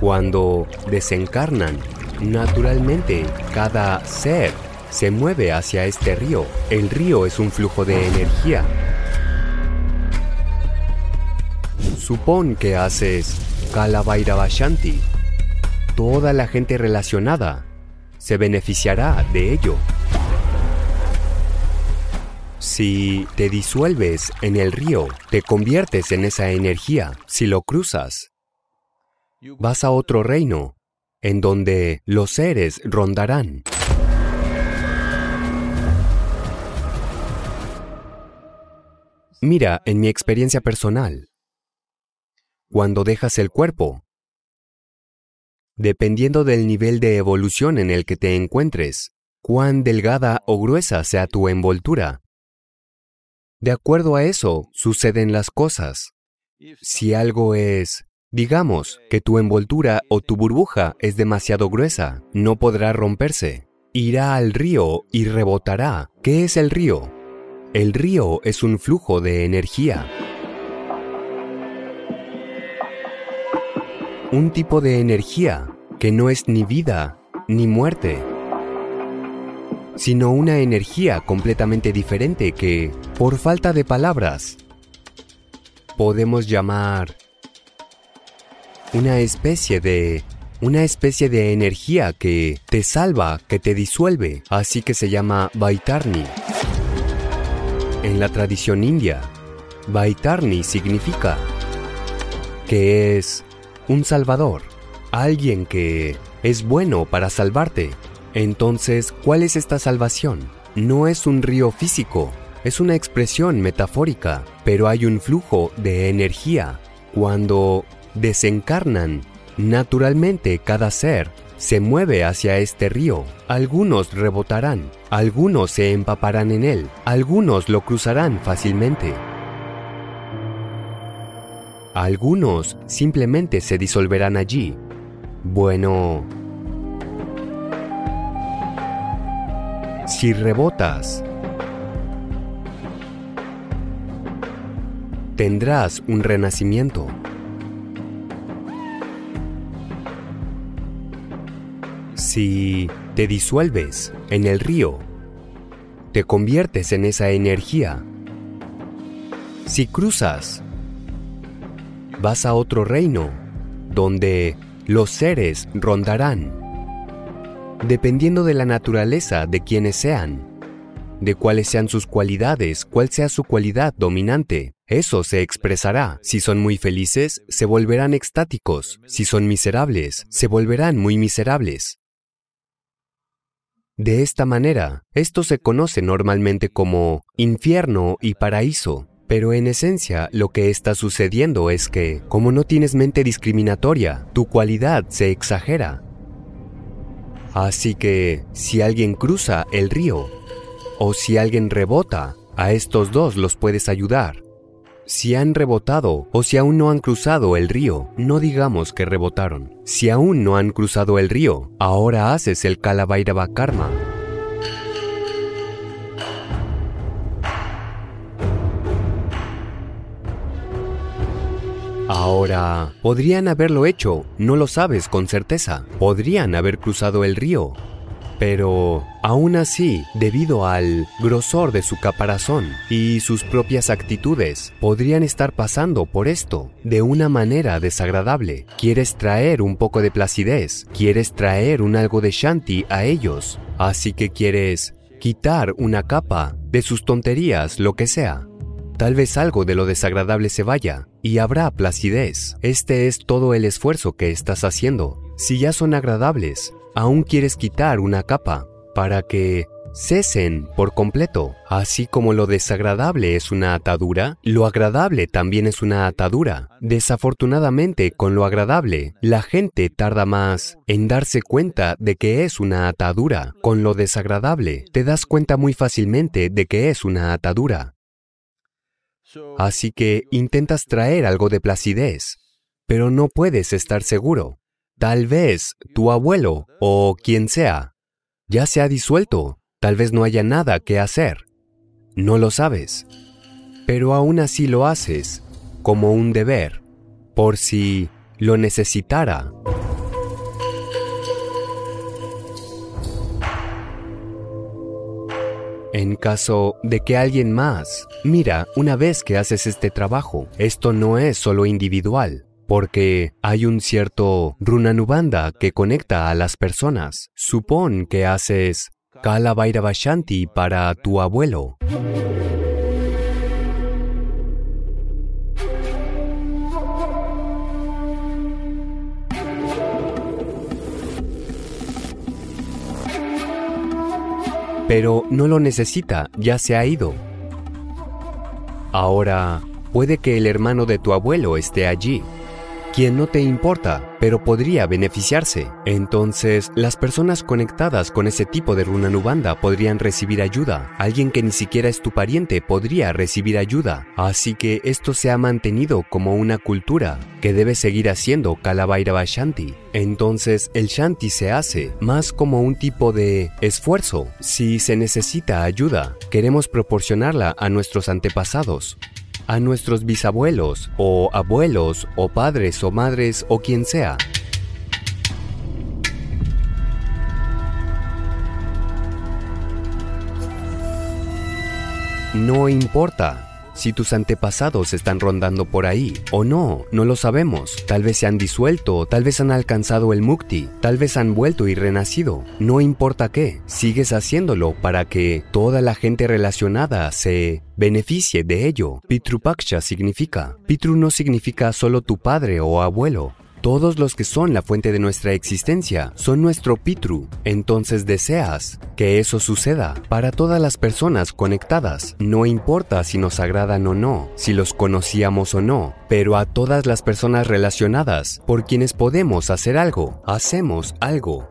Cuando desencarnan, naturalmente cada ser se mueve hacia este río. El río es un flujo de energía. Supón que haces Kalabhairavashanti. Toda la gente relacionada se beneficiará de ello. Si te disuelves en el río, te conviertes en esa energía. Si lo cruzas, vas a otro reino, en donde los seres rondarán. Mira, en mi experiencia personal, cuando dejas el cuerpo, dependiendo del nivel de evolución en el que te encuentres, cuán delgada o gruesa sea tu envoltura, de acuerdo a eso suceden las cosas. Si algo es, digamos, que tu envoltura o tu burbuja es demasiado gruesa, no podrá romperse. Irá al río y rebotará. ¿Qué es el río? El río es un flujo de energía. Un tipo de energía que no es ni vida ni muerte sino una energía completamente diferente que, por falta de palabras, podemos llamar una especie de una especie de energía que te salva, que te disuelve, así que se llama Vaitarni. En la tradición india, Vaitarni significa que es un salvador, alguien que es bueno para salvarte, entonces, ¿cuál es esta salvación? No es un río físico, es una expresión metafórica, pero hay un flujo de energía. Cuando desencarnan, naturalmente cada ser se mueve hacia este río. Algunos rebotarán, algunos se empaparán en él, algunos lo cruzarán fácilmente. Algunos simplemente se disolverán allí. Bueno, Si rebotas, tendrás un renacimiento. Si te disuelves en el río, te conviertes en esa energía. Si cruzas, vas a otro reino donde los seres rondarán dependiendo de la naturaleza de quienes sean, de cuáles sean sus cualidades, cuál sea su cualidad dominante. Eso se expresará. Si son muy felices, se volverán extáticos. Si son miserables, se volverán muy miserables. De esta manera, esto se conoce normalmente como infierno y paraíso. Pero en esencia, lo que está sucediendo es que, como no tienes mente discriminatoria, tu cualidad se exagera, Así que si alguien cruza el río o si alguien rebota, a estos dos los puedes ayudar. Si han rebotado o si aún no han cruzado el río, no digamos que rebotaron. Si aún no han cruzado el río, ahora haces el Kalavairava Karma Ahora, podrían haberlo hecho, no lo sabes con certeza. Podrían haber cruzado el río. Pero, aún así, debido al grosor de su caparazón y sus propias actitudes, podrían estar pasando por esto de una manera desagradable. Quieres traer un poco de placidez, quieres traer un algo de shanti a ellos, así que quieres quitar una capa de sus tonterías, lo que sea. Tal vez algo de lo desagradable se vaya y habrá placidez. Este es todo el esfuerzo que estás haciendo. Si ya son agradables, aún quieres quitar una capa para que cesen por completo. Así como lo desagradable es una atadura, lo agradable también es una atadura. Desafortunadamente, con lo agradable, la gente tarda más en darse cuenta de que es una atadura. Con lo desagradable, te das cuenta muy fácilmente de que es una atadura. Así que intentas traer algo de placidez, pero no puedes estar seguro. Tal vez tu abuelo o quien sea ya se ha disuelto, tal vez no haya nada que hacer. No lo sabes, pero aún así lo haces como un deber, por si lo necesitara. En caso de que alguien más, mira, una vez que haces este trabajo, esto no es solo individual, porque hay un cierto runanubanda que conecta a las personas. Supón que haces Kala para tu abuelo. Pero no lo necesita, ya se ha ido. Ahora, puede que el hermano de tu abuelo esté allí quien no te importa, pero podría beneficiarse. Entonces, las personas conectadas con ese tipo de runanubanda podrían recibir ayuda. Alguien que ni siquiera es tu pariente podría recibir ayuda. Así que esto se ha mantenido como una cultura que debe seguir haciendo Kalabhairava Shanti. Entonces, el Shanti se hace más como un tipo de esfuerzo. Si se necesita ayuda, queremos proporcionarla a nuestros antepasados a nuestros bisabuelos o abuelos o padres o madres o quien sea. No importa si tus antepasados están rondando por ahí o no, no lo sabemos. Tal vez se han disuelto, tal vez han alcanzado el mukti, tal vez han vuelto y renacido. No importa qué, sigues haciéndolo para que toda la gente relacionada se beneficie de ello. Pitrupaksha significa. Pitru no significa solo tu padre o abuelo. Todos los que son la fuente de nuestra existencia son nuestro Pitru. Entonces deseas que eso suceda para todas las personas conectadas. No importa si nos agradan o no, si los conocíamos o no, pero a todas las personas relacionadas por quienes podemos hacer algo, hacemos algo.